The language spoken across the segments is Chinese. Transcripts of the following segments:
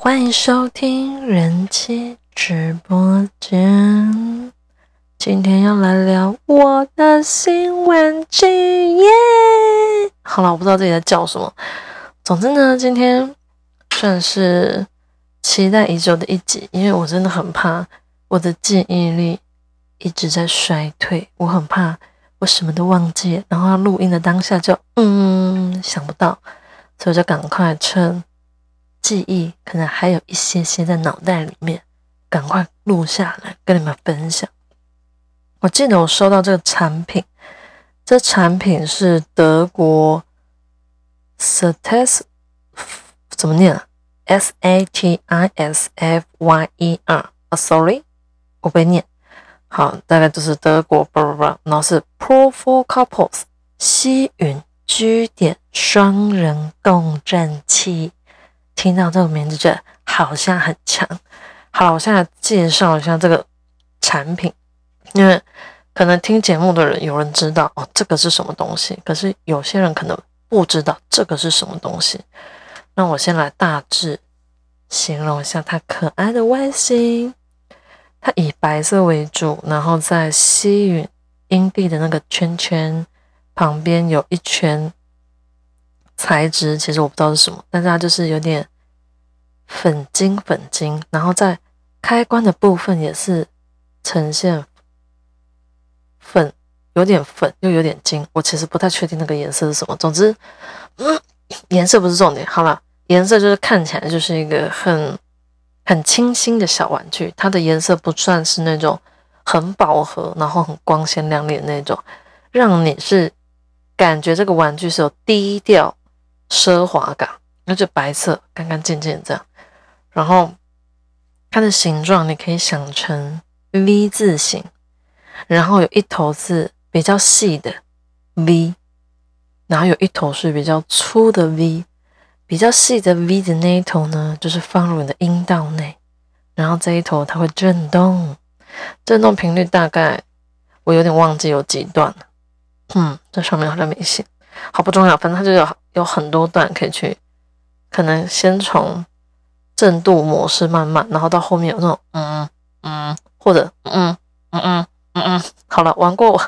欢迎收听人气直播间。今天要来聊我的新玩具耶！好了，我不知道自己在叫什么。总之呢，今天算是期待已久的一集，因为我真的很怕我的记忆力一直在衰退，我很怕我什么都忘记，然后录音的当下就嗯想不到，所以我就赶快趁。记忆可能还有一些些在脑袋里面，赶快录下来跟你们分享。我记得我收到这个产品，这产品是德国 s a t i s 怎么念啊？S A T I S F Y E R 啊，Sorry，我不会念。好，大概就是德国，不不不，然后是 Pro for Couples 吸吮居点双人共振器。听到这个名字，觉得好像很强。好，我现在介绍一下这个产品，因为可能听节目的人有人知道哦，这个是什么东西，可是有些人可能不知道这个是什么东西。那我先来大致形容一下它可爱的外形。它以白色为主，然后在吸吮阴蒂的那个圈圈旁边有一圈。材质其实我不知道是什么，但是它就是有点粉金粉金，然后在开关的部分也是呈现粉，有点粉又有点金。我其实不太确定那个颜色是什么。总之，嗯，颜色不是重点。好了，颜色就是看起来就是一个很很清新的小玩具。它的颜色不算是那种很饱和，然后很光鲜亮丽的那种，让你是感觉这个玩具是有低调。奢华感，那就白色，干干净净这样。然后它的形状你可以想成 V 字形，然后有一头是比较细的 V，然后有一头是比较粗的 V。比较细的 V 的那一头呢，就是放入你的阴道内，然后这一头它会震动，震动频率大概我有点忘记有几段了。嗯，这上面好像没写。好不重要，反正它就有有很多段可以去，可能先从正度模式慢慢，然后到后面有那种嗯嗯或者嗯嗯嗯嗯嗯，好了，玩过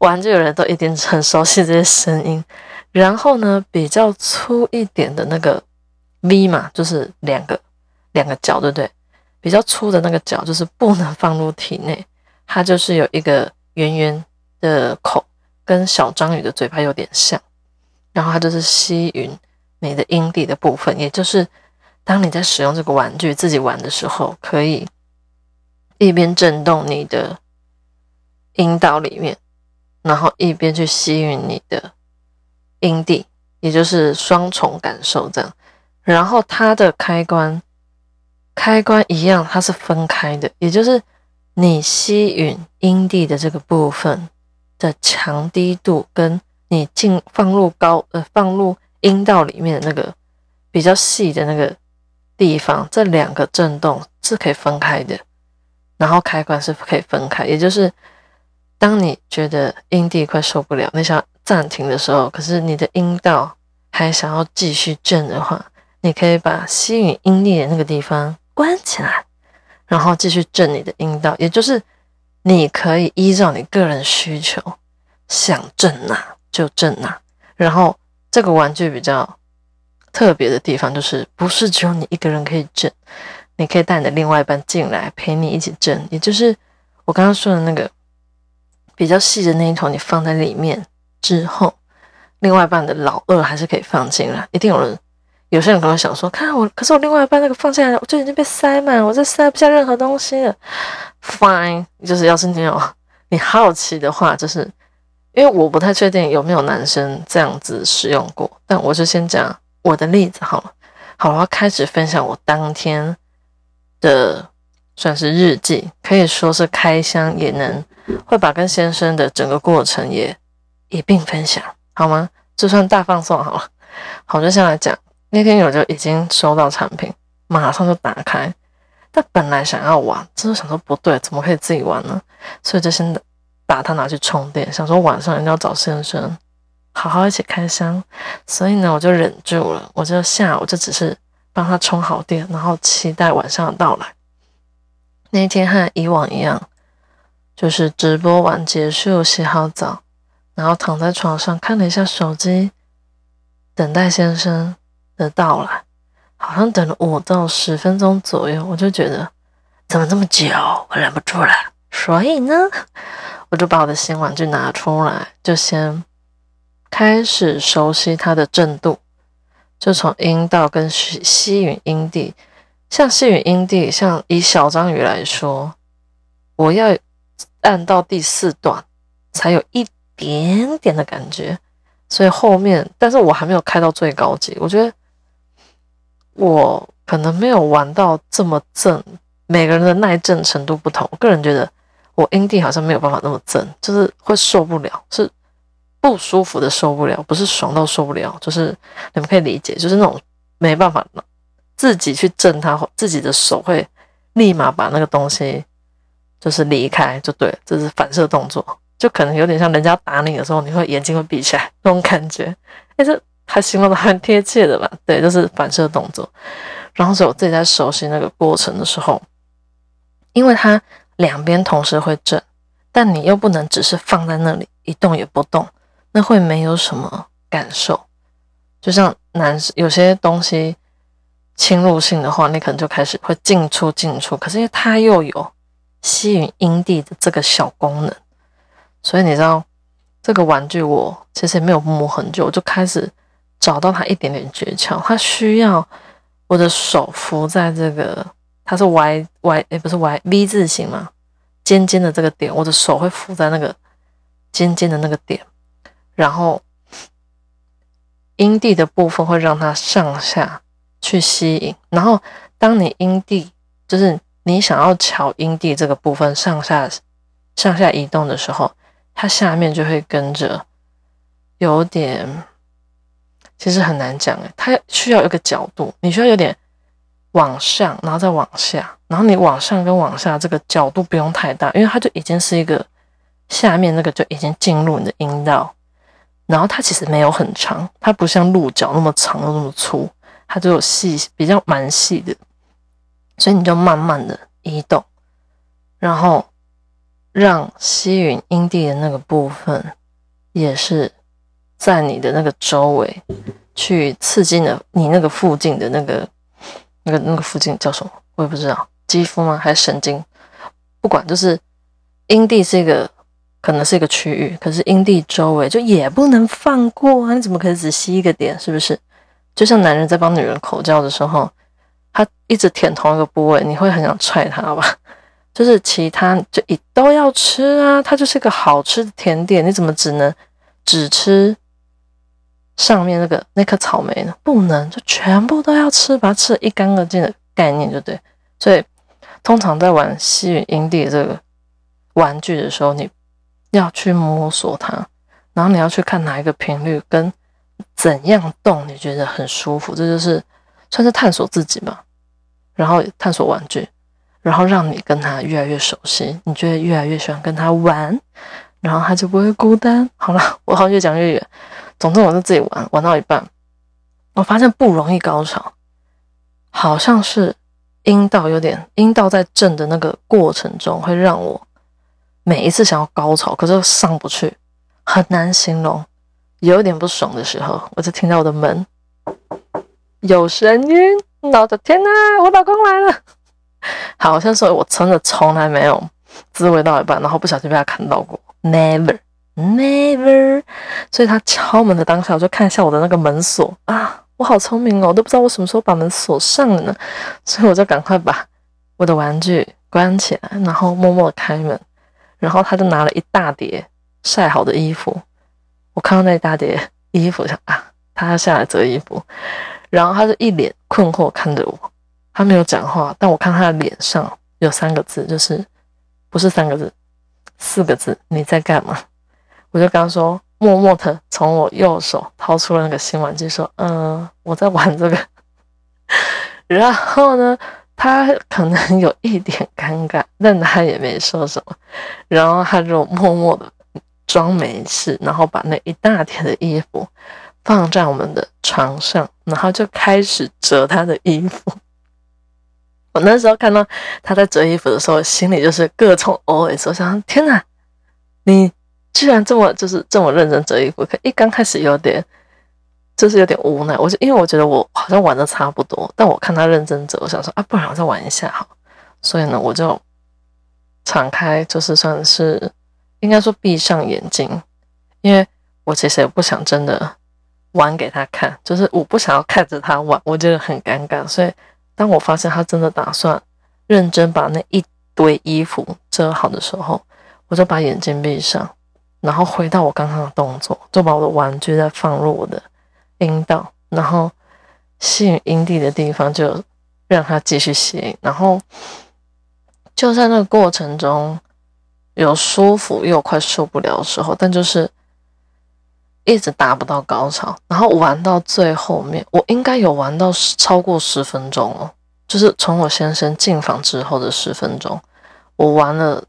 玩具的人都一定很熟悉这些声音。然后呢，比较粗一点的那个 V 嘛，就是两个两个角，对不对？比较粗的那个角就是不能放入体内，它就是有一个圆圆的口，跟小章鱼的嘴巴有点像。然后它就是吸吮你的阴蒂的部分，也就是当你在使用这个玩具自己玩的时候，可以一边震动你的阴道里面，然后一边去吸吮你的阴蒂，也就是双重感受这样。然后它的开关开关一样，它是分开的，也就是你吸吮阴蒂的这个部分的强低度跟。你进放入高呃放入阴道里面的那个比较细的那个地方，这两个震动是可以分开的，然后开关是可以分开，也就是当你觉得阴蒂快受不了，你想暂停的时候，可是你的阴道还想要继续震的话，你可以把吸引阴蒂的那个地方关起来，然后继续震你的阴道，也就是你可以依照你个人需求想震哪。就震呐，然后这个玩具比较特别的地方就是，不是只有你一个人可以震，你可以带你的另外一半进来陪你一起震，也就是我刚刚说的那个比较细的那一头，你放在里面之后，另外一半的老二还是可以放进来。一定有人，有些人可能想说，看我，可是我另外一半那个放进来，我就已经被塞满，我这塞不下任何东西了。Fine，就是要是你有你好奇的话，就是。因为我不太确定有没有男生这样子使用过，但我就先讲我的例子好了。好，我要开始分享我当天的算是日记，可以说是开箱，也能会把跟先生的整个过程也一并分享，好吗？就算大放送好了。好，就先来讲那天我就已经收到产品，马上就打开。但本来想要玩，真的想说不对，怎么可以自己玩呢？所以就先。把它拿去充电，想说晚上一定要找先生好好一起开箱，所以呢，我就忍住了，我就下午就只是帮他充好电，然后期待晚上的到来。那一天和以往一样，就是直播完结束，洗好澡，然后躺在床上看了一下手机，等待先生的到来。好像等了五到十分钟左右，我就觉得怎么这么久，我忍不住了。所以呢，我就把我的新玩具拿出来，就先开始熟悉它的震度。就从阴道跟吸吸吮阴蒂，像吸吮阴蒂，像以小章鱼来说，我要按到第四段才有一点点的感觉，所以后面，但是我还没有开到最高级，我觉得我可能没有玩到这么正，每个人的耐震程度不同，我个人觉得我阴蒂好像没有办法那么正，就是会受不了，是。不舒服的受不了，不是爽到受不了，就是你们可以理解，就是那种没办法自己去震它，自己的手会立马把那个东西就是离开，就对，这是反射动作，就可能有点像人家打你的时候，你会眼睛会闭起来那种感觉。哎，这还形容的很贴切的吧？对，就是反射动作。然后所以我自己在熟悉那个过程的时候，因为它两边同时会震，但你又不能只是放在那里一动也不动。那会没有什么感受，就像男生有些东西侵入性的话，你可能就开始会进出进出。可是因为它又有吸引阴蒂的这个小功能，所以你知道这个玩具我其实也没有摸很久，我就开始找到它一点点诀窍。它需要我的手扶在这个，它是 Y Y 哎，不是 Y V 字形嘛，尖尖的这个点，我的手会扶在那个尖尖的那个点。然后，阴蒂的部分会让它上下去吸引。然后，当你阴蒂就是你想要瞧阴蒂这个部分上下上下移动的时候，它下面就会跟着有点，其实很难讲诶，它需要一个角度，你需要有点往上，然后再往下，然后你往上跟往下这个角度不用太大，因为它就已经是一个下面那个就已经进入你的阴道。然后它其实没有很长，它不像鹿角那么长又那么粗，它就有细，比较蛮细的，所以你就慢慢的移动，然后让吸吮阴蒂的那个部分也是在你的那个周围去刺激的你那个附近的那个那个那个附近叫什么？我也不知道，肌肤吗？还是神经？不管，就是阴蒂是一个。可能是一个区域，可是阴蒂周围就也不能放过啊！你怎么可以只吸一个点？是不是？就像男人在帮女人口交的时候，他一直舔同一个部位，你会很想踹他吧？就是其他就一都要吃啊！它就是个好吃的甜点，你怎么只能只吃上面那个那颗草莓呢？不能，就全部都要吃，把它吃的一干二净的概念，就对。所以通常在玩吸吮营地这个玩具的时候，你。要去摸索它，然后你要去看哪一个频率跟怎样动，你觉得很舒服，这就是算是探索自己嘛。然后探索玩具，然后让你跟他越来越熟悉，你觉得越来越喜欢跟他玩，然后他就不会孤单。好了，我好越讲越远。总之，我就自己玩，玩到一半，我发现不容易高潮，好像是阴道有点阴道在震的那个过程中会让我。每一次想要高潮，可是上不去，很难形容。有点不爽的时候，我就听到我的门有声音。我的天哪，我老公来了！好像说我真的从来没有滋味到一半，然后不小心被他看到过，never。Never，。所以他敲门的当下，我就看一下我的那个门锁啊，我好聪明哦，我都不知道我什么时候把门锁上了呢。所以我就赶快把我的玩具关起来，然后默默开门。然后他就拿了一大叠晒好的衣服，我看到那一大叠衣服，想啊，他要下来折衣服。然后他就一脸困惑看着我，他没有讲话，但我看他的脸上有三个字，就是不是三个字，四个字，你在干嘛？我就跟他说，默默的从我右手掏出了那个新玩具，说，嗯，我在玩这个。然后呢？他可能有一点尴尬，但他也没说什么，然后他就默默的装没事，然后把那一大叠的衣服放在我们的床上，然后就开始折他的衣服。我那时候看到他在折衣服的时候，心里就是各种 OS，我想：天哪，你居然这么就是这么认真折衣服！可一刚开始有点，就是有点无奈。我就因为我觉得我好像玩的差不多，但我看他认真折，我想说啊，不然我再玩一下好。所以呢，我就敞开，就是算是应该说闭上眼睛，因为我其实也不想真的玩给他看，就是我不想要看着他玩，我觉得很尴尬，所以。当我发现他真的打算认真把那一堆衣服遮好的时候，我就把眼睛闭上，然后回到我刚刚的动作，就把我的玩具再放入我的阴道，然后吸引阴蒂的地方就让它继续吸引，然后就在那个过程中有舒服又快受不了的时候，但就是一直达不到高潮，然后玩到最后面，我应该有玩到超过十分钟哦。就是从我先生进房之后的十分钟，我玩了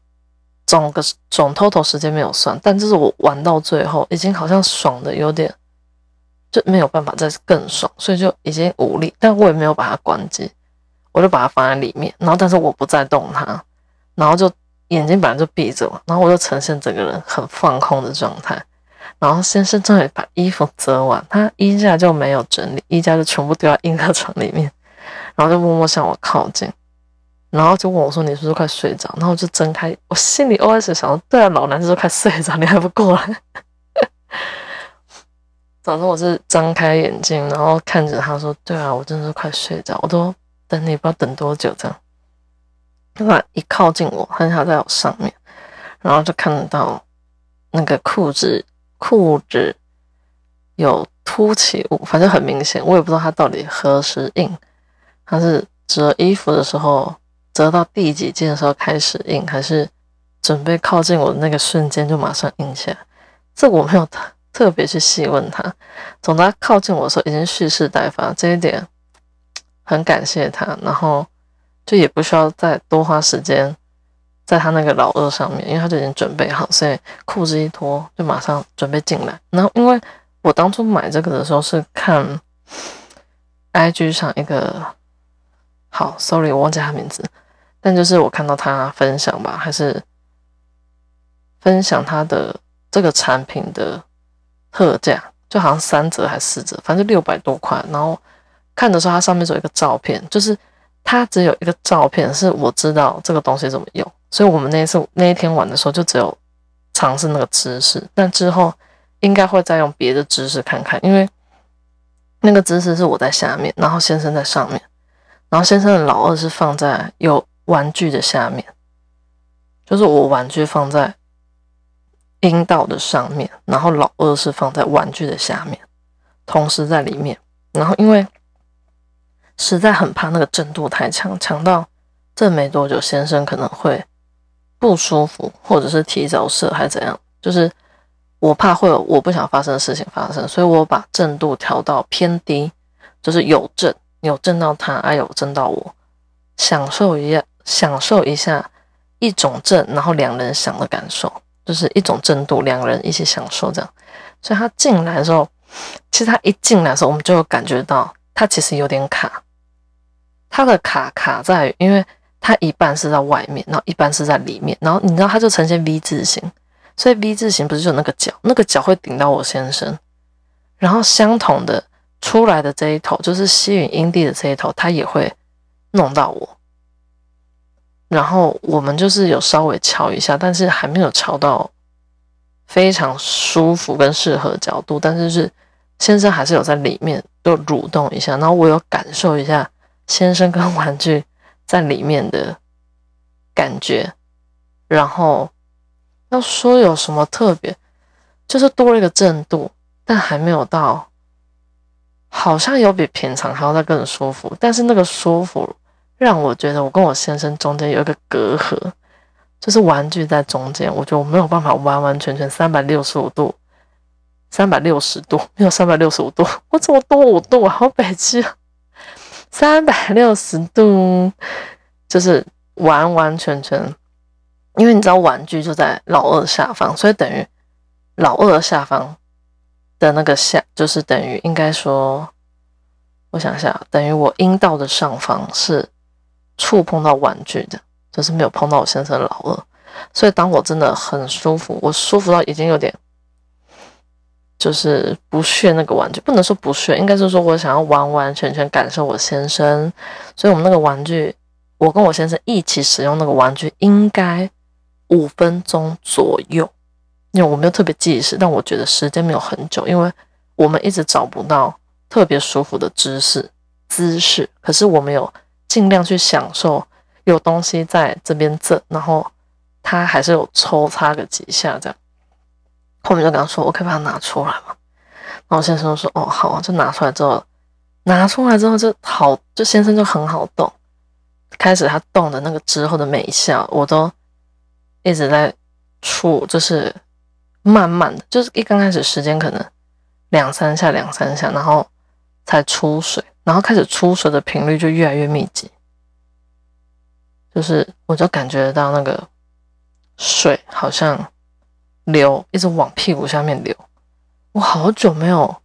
总个总 total 时间没有算，但就是我玩到最后，已经好像爽的有点就没有办法再更爽，所以就已经无力。但我也没有把它关机，我就把它放在里面，然后但是我不再动它，然后就眼睛本来就闭着嘛，然后我就呈现整个人很放空的状态。然后先生终于把衣服折完，他衣架就没有整理，衣架就全部丢在婴儿床里面。然后就默默向我靠近，然后就问我说：“你是不是快睡着？”然后就睁开，我心里 OS 想：“对啊，老男人是快睡着，你还不过来？” 早上我是张开眼睛，然后看着他说：“对啊，我真的是快睡着，我都等你，不知道等多久。”这样，他一靠近我，很想在我上面，然后就看到那个裤子裤子有凸起物，反正很明显，我也不知道他到底何时硬。他是折衣服的时候，折到第几件的时候开始印，还是准备靠近我的那个瞬间就马上印下？这我没有特特别去细问他。总之，他靠近我的时候已经蓄势待发，这一点很感谢他。然后就也不需要再多花时间在他那个老二上面，因为他就已经准备好，所以裤子一脱就马上准备进来。然后，因为我当初买这个的时候是看 IG 上一个。好，sorry，我忘记他名字，但就是我看到他分享吧，还是分享他的这个产品的特价，就好像三折还是四折，反正六百多块。然后看的时候，它上面有一个照片，就是它只有一个照片，是我知道这个东西怎么用，所以我们那一次那一天玩的时候，就只有尝试那个姿势，但之后应该会再用别的姿势看看，因为那个姿势是我在下面，然后先生在上面。然后先生的老二是放在有玩具的下面，就是我玩具放在阴道的上面，然后老二是放在玩具的下面，同时在里面。然后因为实在很怕那个震度太强，强到这没多久先生可能会不舒服，或者是提早射还怎样，就是我怕会有我不想发生的事情发生，所以我把震度调到偏低，就是有震。有震到他，还有震到我，享受一下，享受一下一种震，然后两人响的感受，就是一种震度，两人一起享受这样。所以他进来的时候，其实他一进来的时候，我们就有感觉到他其实有点卡。他的卡卡在，因为他一半是在外面，然后一半是在里面，然后你知道他就呈现 V 字形，所以 V 字形不是就那个角，那个角会顶到我先生，然后相同的。出来的这一头就是吸引阴蒂的这一头，它也会弄到我。然后我们就是有稍微敲一下，但是还没有敲到非常舒服跟适合角度。但是是先生还是有在里面就蠕动一下，然后我有感受一下先生跟玩具在里面的感觉。然后要说有什么特别，就是多了一个震度，但还没有到。好像有比平常还要再更舒服，但是那个舒服让我觉得我跟我先生中间有一个隔阂，就是玩具在中间，我觉得我没有办法完完全全三百六十五度，三百六十度没有三百六十五度，我怎么多五度啊？好北极，三百六十度就是完完全全，因为你知道玩具就在老二下方，所以等于老二下方。的那个下，就是等于应该说，我想一下，等于我阴道的上方是触碰到玩具的，就是没有碰到我先生的老二。所以当我真的很舒服，我舒服到已经有点就是不屑那个玩具，不能说不屑，应该是说我想要完完全全感受我先生。所以我们那个玩具，我跟我先生一起使用那个玩具，应该五分钟左右。因为我没有特别计时，但我觉得时间没有很久，因为我们一直找不到特别舒服的姿势姿势。可是我们有尽量去享受有东西在这边震，然后他还是有抽插个几下这样。后面就跟他说：“我可以把它拿出来吗？”然后先生说：“哦，好啊。”就拿出来之后，拿出来之后就好，就先生就很好动。开始他动的那个之后的每一下，我都一直在触，就是。慢慢的，就是一刚开始时间可能两三下，两三下，然后才出水，然后开始出水的频率就越来越密集，就是我就感觉到那个水好像流，一直往屁股下面流。我好久没有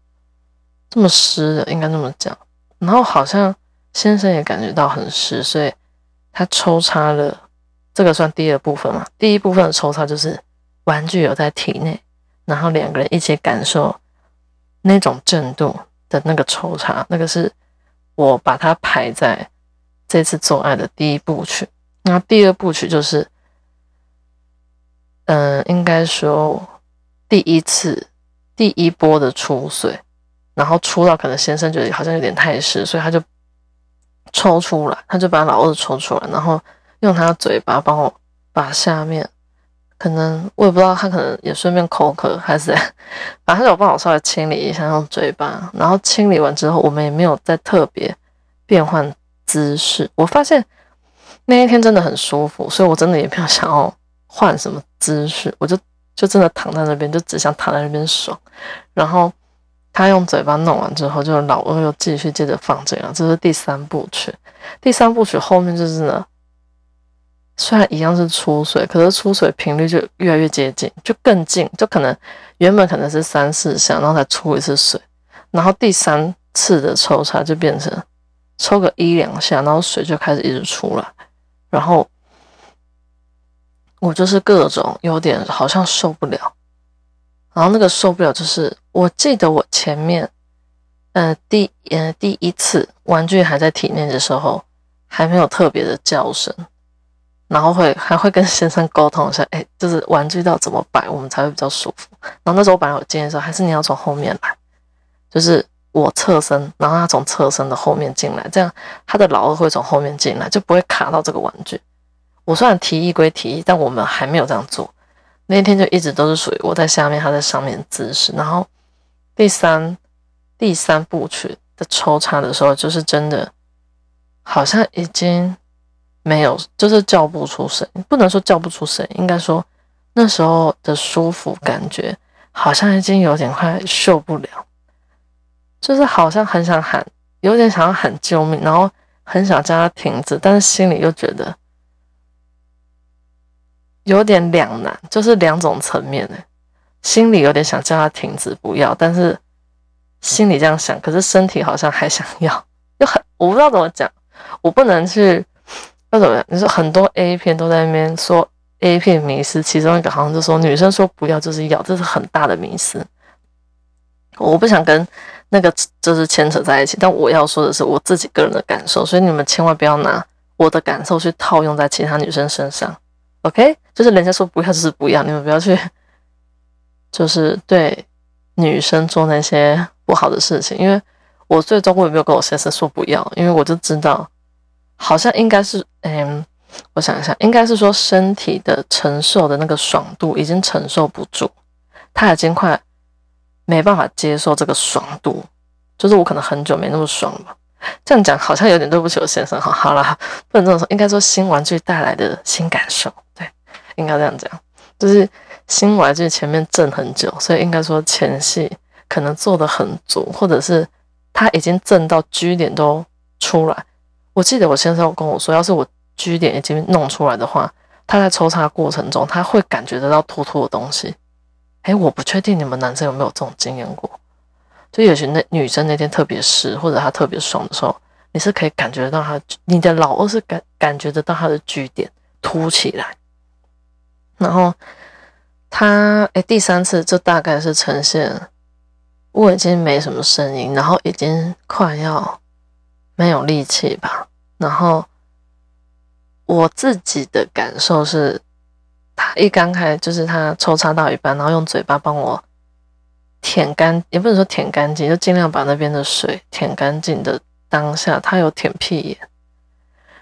这么湿了，应该这么讲。然后好像先生也感觉到很湿，所以他抽插了。这个算第二部分嘛？第一部分的抽插就是。玩具有在体内，然后两个人一起感受那种震度的那个抽插，那个是我把它排在这次做爱的第一部曲。那第二部曲就是，嗯，应该说第一次第一波的出水，然后出到可能先生觉得好像有点太湿，所以他就抽出来，他就把老二抽出来，然后用他的嘴巴帮我把下面。可能我也不知道，他可能也顺便口渴，还是 反正他有帮我稍微清理一下用嘴巴，然后清理完之后，我们也没有再特别变换姿势。我发现那一天真的很舒服，所以我真的也没有想要换什么姿势，我就 就真的躺在那边，就只想躺在那边爽。然后他用嘴巴弄完之后，就老二又继续接着放这样，这是第三部曲。第三部曲后面就是呢。虽然一样是出水，可是出水频率就越来越接近，就更近，就可能原本可能是三四下，然后才出一次水，然后第三次的抽插就变成抽个一两下，然后水就开始一直出来，然后我就是各种有点好像受不了，然后那个受不了就是我记得我前面，呃第呃第一次玩具还在体内的时候，还没有特别的叫声。然后会还会跟先生沟通一下，哎，就是玩具到怎么摆，我们才会比较舒服。然后那时候我本来有建议说，还是你要从后面来，就是我侧身，然后他从侧身的后面进来，这样他的老二会从后面进来，就不会卡到这个玩具。我虽然提议归提议，但我们还没有这样做。那天就一直都是属于我在下面，他在上面姿势。然后第三第三部曲的抽插的时候，就是真的好像已经。没有，就是叫不出声，不能说叫不出声，应该说那时候的舒服感觉好像已经有点快受不了，就是好像很想喊，有点想要喊救命，然后很想叫他停止，但是心里又觉得有点两难，就是两种层面的，心里有点想叫他停止不要，但是心里这样想，可是身体好像还想要，又很我不知道怎么讲，我不能去。那怎么样？你说很多 A 片都在那边说 A 片迷思，其中一个好像就说女生说不要就是要，这是很大的迷思。我不想跟那个就是牵扯在一起，但我要说的是我自己个人的感受，所以你们千万不要拿我的感受去套用在其他女生身上。OK，就是人家说不要就是不要，你们不要去 就是对女生做那些不好的事情，因为我最终我也没有跟我先生说不要，因为我就知道。好像应该是，嗯，我想一下，应该是说身体的承受的那个爽度已经承受不住，他已经快没办法接受这个爽度，就是我可能很久没那么爽了。这样讲好像有点对不起我先生，哈，好啦，不能这么说，应该说新玩具带来的新感受，对，应该这样讲，就是新玩具前面震很久，所以应该说前戏可能做的很足，或者是他已经震到 G 点都出来。我记得我先生跟我说，要是我 G 点已经弄出来的话，他在抽插过程中他会感觉得到突突的东西。哎，我不确定你们男生有没有这种经验过，就有些那女生那天特别湿，或者她特别爽的时候，你是可以感觉到她，你的老二是感感觉得到她的据点凸起来，然后他哎第三次就大概是呈现我已经没什么声音，然后已经快要没有力气吧，然后我自己的感受是。他一刚开就是他抽插到一半，然后用嘴巴帮我舔干，也不能说舔干净，就尽量把那边的水舔干净的当下，他有舔屁眼。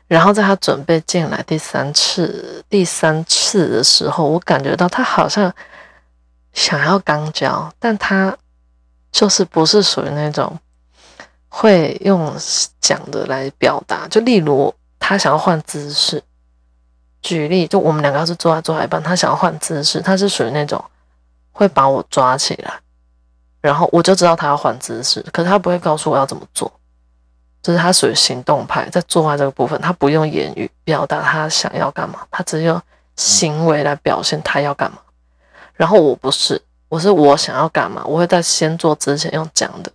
然后在他准备进来第三次、第三次的时候，我感觉到他好像想要肛交，但他就是不是属于那种会用讲的来表达，就例如他想要换姿势。举例，就我们两个要是坐在坐一半，他想要换姿势，他是属于那种会把我抓起来，然后我就知道他要换姿势，可是他不会告诉我要怎么做，就是他属于行动派，在做爱这个部分，他不用言语表达他想要干嘛，他只用行为来表现他要干嘛。然后我不是，我是我想要干嘛，我会在先做之前用讲的，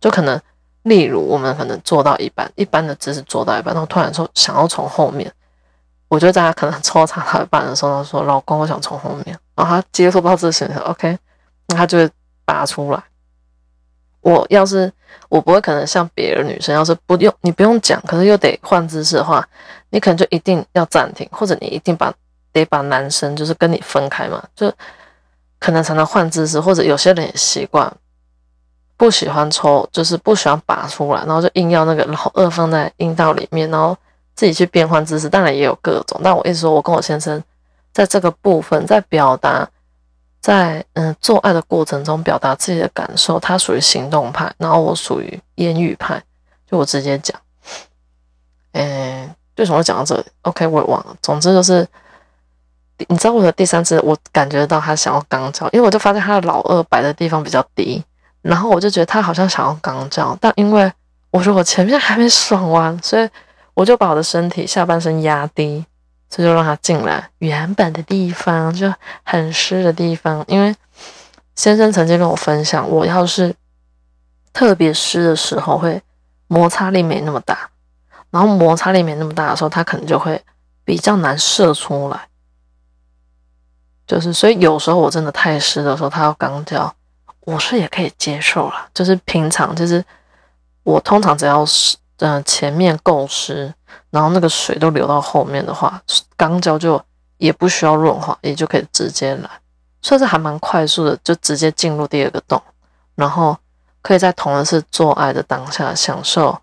就可能例如我们可能做到一半，一般的姿势做到一半，然后突然说想要从后面。我觉得大家可能抽查到一半的时候，他说：“老公，我想从后面。”然后他接受到这些，OK，那他就会拔出来。我要是我不会可能像别的女生，要是不用你不用讲，可是又得换姿势的话，你可能就一定要暂停，或者你一定把得把男生就是跟你分开嘛，就可能才能换姿势。或者有些人也习惯不喜欢抽，就是不喜欢拔出来，然后就硬要那个老二放在阴道里面，然后。自己去变换姿势，当然也有各种。但我一直说，我跟我先生在这个部分，在表达，在嗯做爱的过程中表达自己的感受，他属于行动派，然后我属于言语派。就我直接讲，嗯，为什么会讲到这里？OK，我也忘了。总之就是，你知道我的第三次，我感觉到他想要肛交，因为我就发现他的老二摆的地方比较低，然后我就觉得他好像想要肛交，但因为我说我前面还没爽完，所以。我就把我的身体下半身压低，这就让他进来原本的地方，就很湿的地方。因为先生曾经跟我分享，我要是特别湿的时候，会摩擦力没那么大，然后摩擦力没那么大的时候，他可能就会比较难射出来。就是所以有时候我真的太湿的时候，他要肛交，我是也可以接受了。就是平常，就是我通常只要是。嗯，前面够湿，然后那个水都流到后面的话，肛交就也不需要润滑，也就可以直接来，算是还蛮快速的，就直接进入第二个洞，然后可以在同一次做爱的当下享受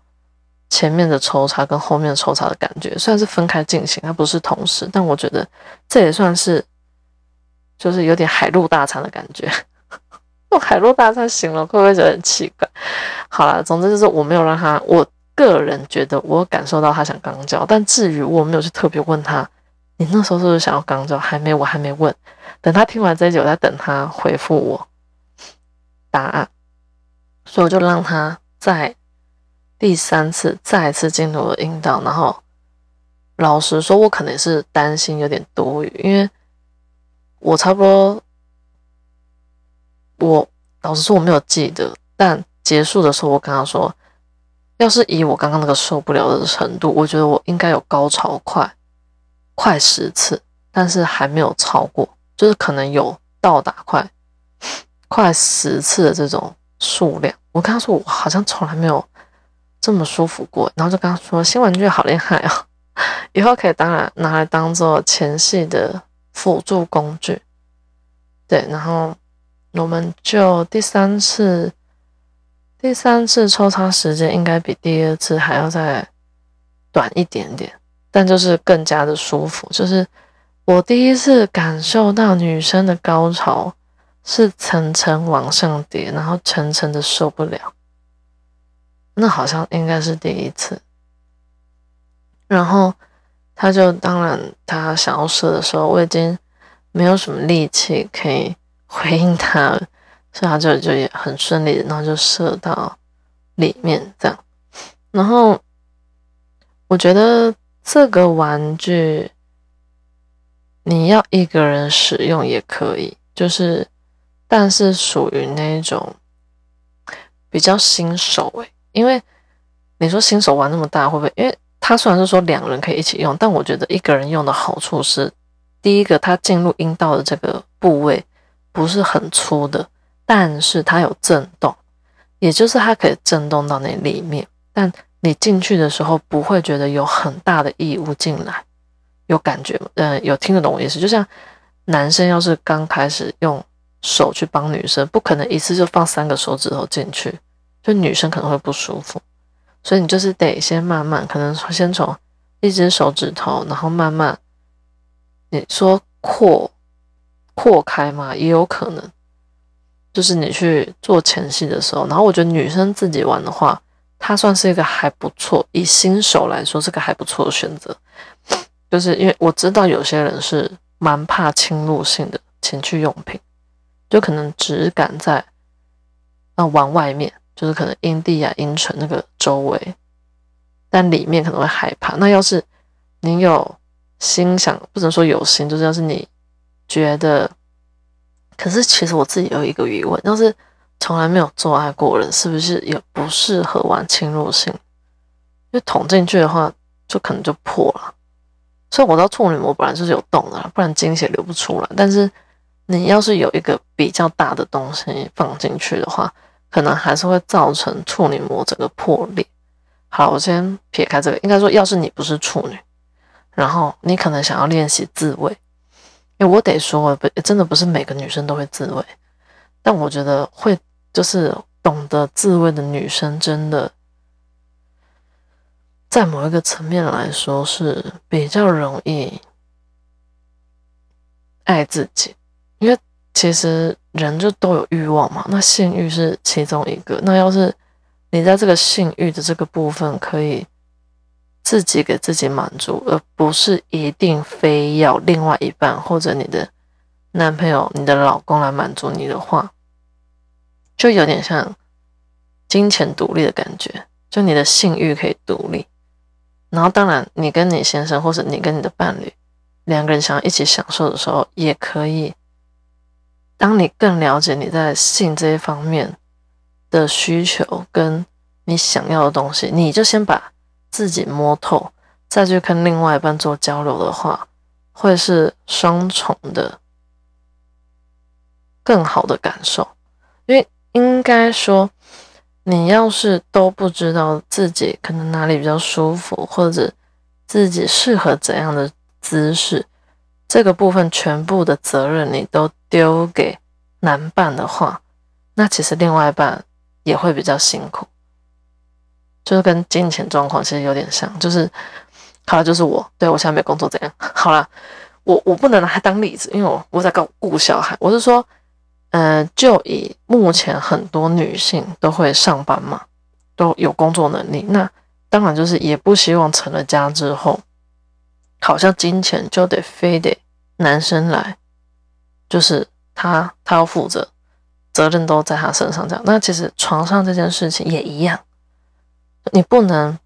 前面的抽插跟后面抽插的感觉，虽然是分开进行，它不是同时，但我觉得这也算是就是有点海陆大餐的感觉。用海陆大餐形容会不会觉得很奇怪？好了，总之就是我没有让他我。个人觉得我感受到他想肛交，但至于我没有去特别问他，你那时候是不是想要肛交？还没，我还没问。等他听完这一集，我在等他回复我答案，所以我就让他在第三次再次进入了阴道。然后老实说，我可能是担心有点多余，因为我差不多，我老实说我没有记得，但结束的时候我跟他说。要是以我刚刚那个受不了的程度，我觉得我应该有高潮快快十次，但是还没有超过，就是可能有到达快 快十次的这种数量。我跟他说，我好像从来没有这么舒服过，然后就跟他说，新玩具好厉害啊，以后可以当然拿来当做前戏的辅助工具。对，然后我们就第三次。第三次抽插时间应该比第二次还要再短一点点，但就是更加的舒服。就是我第一次感受到女生的高潮是层层往上叠，然后层层的受不了。那好像应该是第一次。然后他就当然他想要射的时候，我已经没有什么力气可以回应他。所以他就就也很顺利，然后就射到里面这样。然后我觉得这个玩具你要一个人使用也可以，就是但是属于那种比较新手诶，因为你说新手玩那么大会不会？因为他虽然是说两人可以一起用，但我觉得一个人用的好处是，第一个他进入阴道的这个部位不是很粗的，但是它有震动，也就是它可以震动到那里面，但你进去的时候不会觉得有很大的异物进来，有感觉吗？嗯，有听得懂我意思？就像男生要是刚开始用。手去帮女生，不可能一次就放三个手指头进去，就女生可能会不舒服，所以你就是得先慢慢，可能先从一只手指头，然后慢慢，你说扩扩开嘛，也有可能，就是你去做前戏的时候，然后我觉得女生自己玩的话，它算是一个还不错，以新手来说是个还不错的选择，就是因为我知道有些人是蛮怕侵入性的情趣用品。就可能只敢在那玩外面，就是可能阴蒂啊阴唇那个周围，但里面可能会害怕。那要是你有心想，不能说有心，就是要是你觉得，可是其实我自己有一个疑问，要是从来没有做爱过人，是不是也不适合玩侵入性？因为捅进去的话，就可能就破了。所以我知道处女膜本来就是有洞的，不然精血流不出来。但是你要是有一个比较大的东西放进去的话，可能还是会造成处女膜整个破裂。好，我先撇开这个，应该说，要是你不是处女，然后你可能想要练习自慰，因为我得说，不，真的不是每个女生都会自慰，但我觉得会，就是懂得自慰的女生，真的在某一个层面来说是比较容易爱自己。因为其实人就都有欲望嘛，那性欲是其中一个。那要是你在这个性欲的这个部分可以自己给自己满足，而不是一定非要另外一半或者你的男朋友、你的老公来满足你的话，就有点像金钱独立的感觉。就你的性欲可以独立，然后当然你跟你先生或者你跟你的伴侣两个人想要一起享受的时候，也可以。当你更了解你在性这一方面的需求跟你想要的东西，你就先把自己摸透，再去跟另外一半做交流的话，会是双重的更好的感受。因为应该说，你要是都不知道自己可能哪里比较舒服，或者自己适合怎样的姿势。这个部分全部的责任你都丢给男伴的话，那其实另外一半也会比较辛苦，就是跟金钱状况其实有点像。就是好了，就是我对我现在没工作怎样？好了，我我不能拿它当例子，因为我我在搞顾小孩。我是说，嗯，就以目前很多女性都会上班嘛，都有工作能力，那当然就是也不希望成了家之后，好像金钱就得非得。男生来，就是他，他要负责，责任都在他身上。这样，那其实床上这件事情也一样，你不能，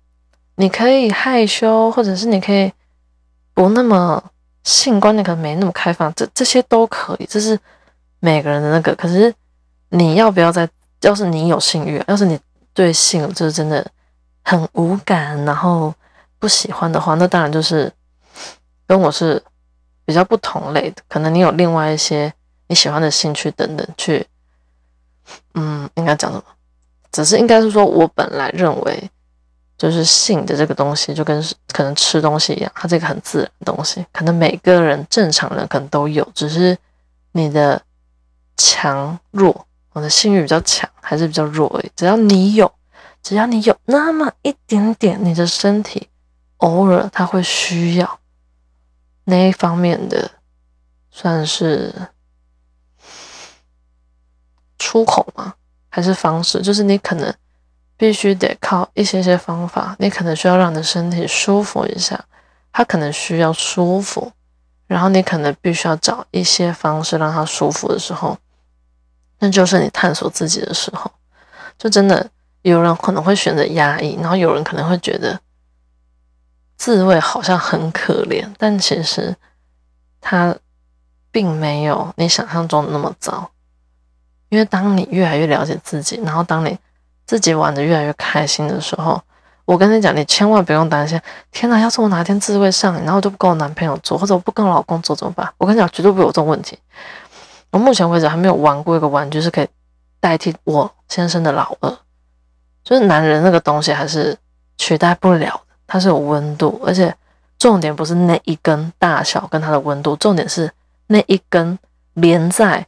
你可以害羞，或者是你可以不那么性观念可能没那么开放，这这些都可以，这是每个人的那个。可是你要不要在？要是你有性欲，要是你对性就是真的很无感，然后不喜欢的话，那当然就是跟我是。比较不同类的，可能你有另外一些你喜欢的兴趣等等，去，嗯，应该讲什么？只是应该是说，我本来认为，就是性的这个东西，就跟可能吃东西一样，它这个很自然的东西，可能每个人正常人可能都有，只是你的强弱，我的性欲比较强还是比较弱而已。只要你有，只要你有那么一点点，你的身体偶尔它会需要。那一方面的算是出口吗？还是方式？就是你可能必须得靠一些些方法，你可能需要让你的身体舒服一下，它可能需要舒服，然后你可能必须要找一些方式让它舒服的时候，那就是你探索自己的时候。就真的有人可能会选择压抑，然后有人可能会觉得。自慰好像很可怜，但其实它并没有你想象中的那么糟。因为当你越来越了解自己，然后当你自己玩的越来越开心的时候，我跟你讲，你千万不用担心。天哪，要是我哪天自慰上瘾，然后就不跟我男朋友做，或者我不跟我老公做怎么办？我跟你讲，绝对不会有这种问题。我目前为止还没有玩过一个玩具是可以代替我先生的老二，就是男人那个东西还是取代不了的，它是有温度，而且重点不是那一根大小跟它的温度，重点是那一根连在，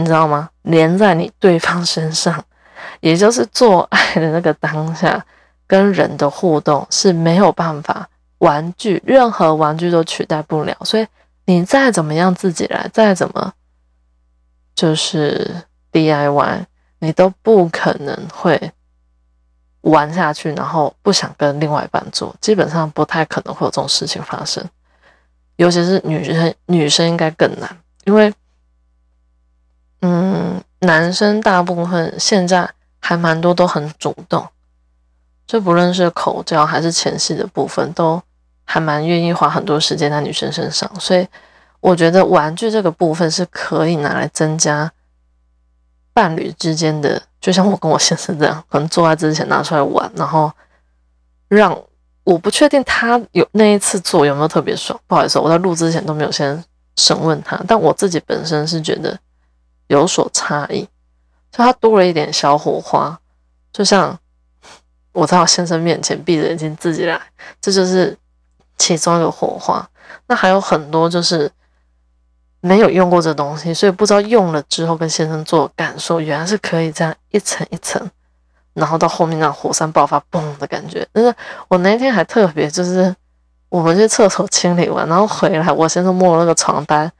你知道吗？连在你对方身上。也就是做爱的那个当下，跟人的互动是没有办法，玩具任何玩具都取代不了。所以你再怎么样自己来，再怎么就是 DIY，你都不可能会玩下去，然后不想跟另外一半做，基本上不太可能会有这种事情发生。尤其是女生，女生应该更难，因为嗯，男生大部分现在。还蛮多都很主动，就不论是口交还是前戏的部分，都还蛮愿意花很多时间在女生身上。所以我觉得玩具这个部分是可以拿来增加伴侣之间的，就像我跟我先生这样，可能做爱之前拿出来玩，然后让我不确定他有那一次做有没有特别爽。不好意思，我在录之前都没有先审问他，但我自己本身是觉得有所差异。就它多了一点小火花，就像我在我先生面前闭着眼睛自己来，这就是其中一个火花。那还有很多就是没有用过这东西，所以不知道用了之后跟先生做感受，原来是可以这样一层一层，然后到后面那火山爆发嘣的感觉。但是我那天还特别，就是我们去厕所清理完，然后回来，我先生摸了那个床单，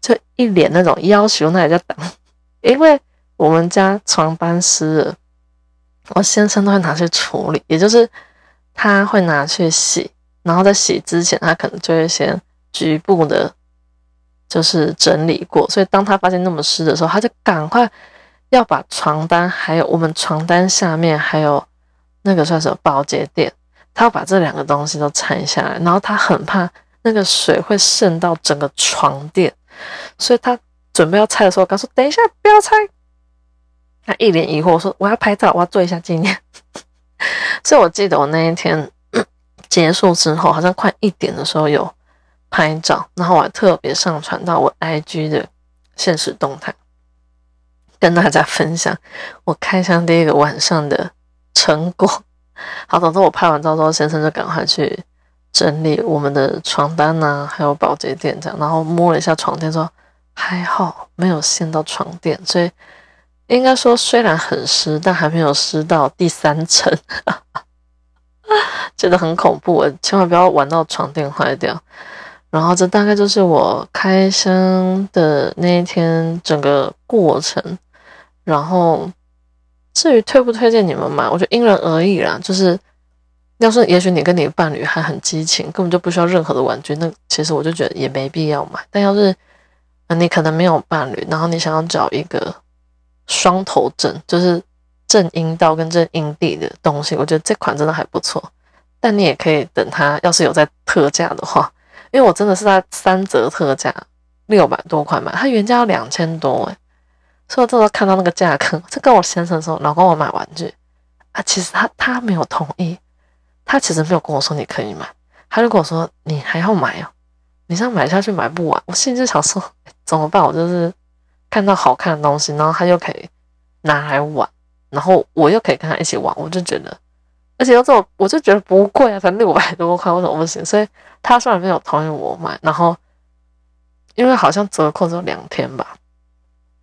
就一脸那种要求，那也叫等，因为。我们家床单湿了，我先生都会拿去处理，也就是他会拿去洗，然后在洗之前，他可能就会先局部的，就是整理过。所以当他发现那么湿的时候，他就赶快要把床单，还有我们床单下面还有那个算什么保洁垫，他要把这两个东西都拆下来，然后他很怕那个水会渗到整个床垫，所以他准备要拆的时候，告诉等一下不要拆。他一脸疑惑说：“我要拍照，我要做一下纪念。” 所以我记得我那一天 结束之后，好像快一点的时候有拍照，然后我还特别上传到我 IG 的现实动态，跟大家分享我开箱第一个晚上的成果。好，总之我拍完照之后，先生就赶快去整理我们的床单呐，还有保洁垫这样，然后摸了一下床垫，说还好没有陷到床垫，所以。应该说，虽然很湿，但还没有湿到第三层，觉得很恐怖。千万不要玩到床垫坏掉。然后，这大概就是我开箱的那一天整个过程。然后，至于推不推荐你们买，我觉得因人而异啦。就是，要是也许你跟你伴侣还很激情，根本就不需要任何的玩具，那其实我就觉得也没必要买。但要是你可能没有伴侣，然后你想要找一个。双头枕就是正阴道跟正阴蒂的东西，我觉得这款真的还不错。但你也可以等它，要是有在特价的话，因为我真的是在三折特价六百多块买，它原价要两千多诶。所以我这时候看到那个价格，就跟我先生说：“老公，我买玩具啊。”其实他他没有同意，他其实没有跟我说你可以买，他就跟我说：“你还要买哦，你这样买下去买不完。”我心里就想说：“怎么办？”我就是。看到好看的东西，然后他又可以拿来玩，然后我又可以跟他一起玩，我就觉得，而且又这种，我就觉得不贵啊，才六百多块，为什么不行？所以他虽然没有同意我买，然后因为好像折扣只有两天吧，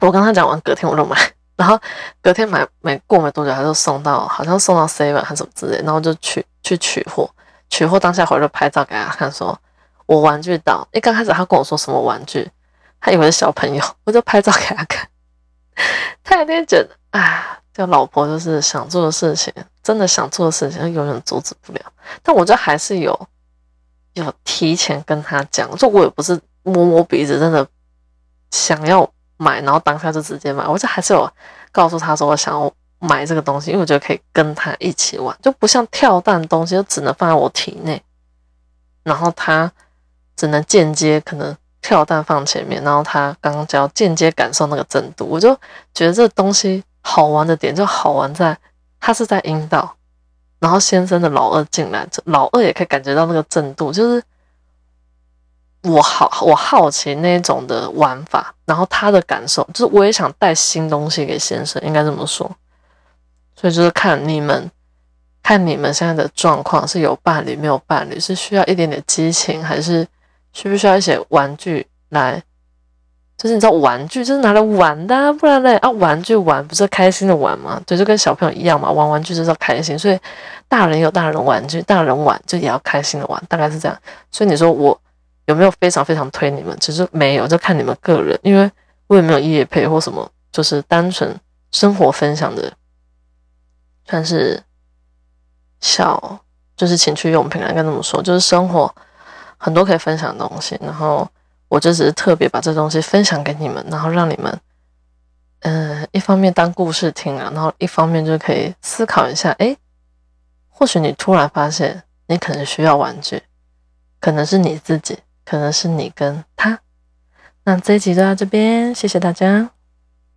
我跟他讲完隔天我就买，然后隔天买没过没多久他就送到，好像送到 seven 还是什么之类，然后就去去取货，取货当下回来拍照给他看，说我玩具到，一刚开始他跟我说什么玩具。他以为是小朋友，我就拍照给他看。他有点觉得，啊，这老婆就是想做的事情，真的想做的事情，他永远阻止不了。但我就还是有，有提前跟他讲，就我也不是摸摸鼻子，真的想要买，然后当下就直接买。我就还是有告诉他说，我想要买这个东西，因为我觉得可以跟他一起玩，就不像跳蛋东西，就只能放在我体内，然后他只能间接可能。跳蛋放前面，然后他刚刚教间接感受那个震度，我就觉得这东西好玩的点就好玩在，他是在阴道，然后先生的老二进来，老二也可以感觉到那个震度，就是我好我好奇那种的玩法，然后他的感受，就是我也想带新东西给先生，应该这么说，所以就是看你们。看你们现在的状况是有伴侣没有伴侣，是需要一点点激情，还是需不需要一些玩具来？就是你知道玩具就是拿来玩的，不然呢啊玩具玩不是开心的玩吗？对，就跟小朋友一样嘛，玩玩具就是要开心，所以大人有大人玩具，大人玩就也要开心的玩，大概是这样。所以你说我有没有非常非常推你们？其实没有，就看你们个人，因为我也没有业配或什么，就是单纯生活分享的，算是。小就是情趣用品，应该这么说，就是生活很多可以分享的东西。然后我就只是特别把这东西分享给你们，然后让你们，嗯，一方面当故事听啊，然后一方面就可以思考一下，哎，或许你突然发现你可能需要玩具，可能是你自己，可能是你跟他。那这一集就到这边，谢谢大家。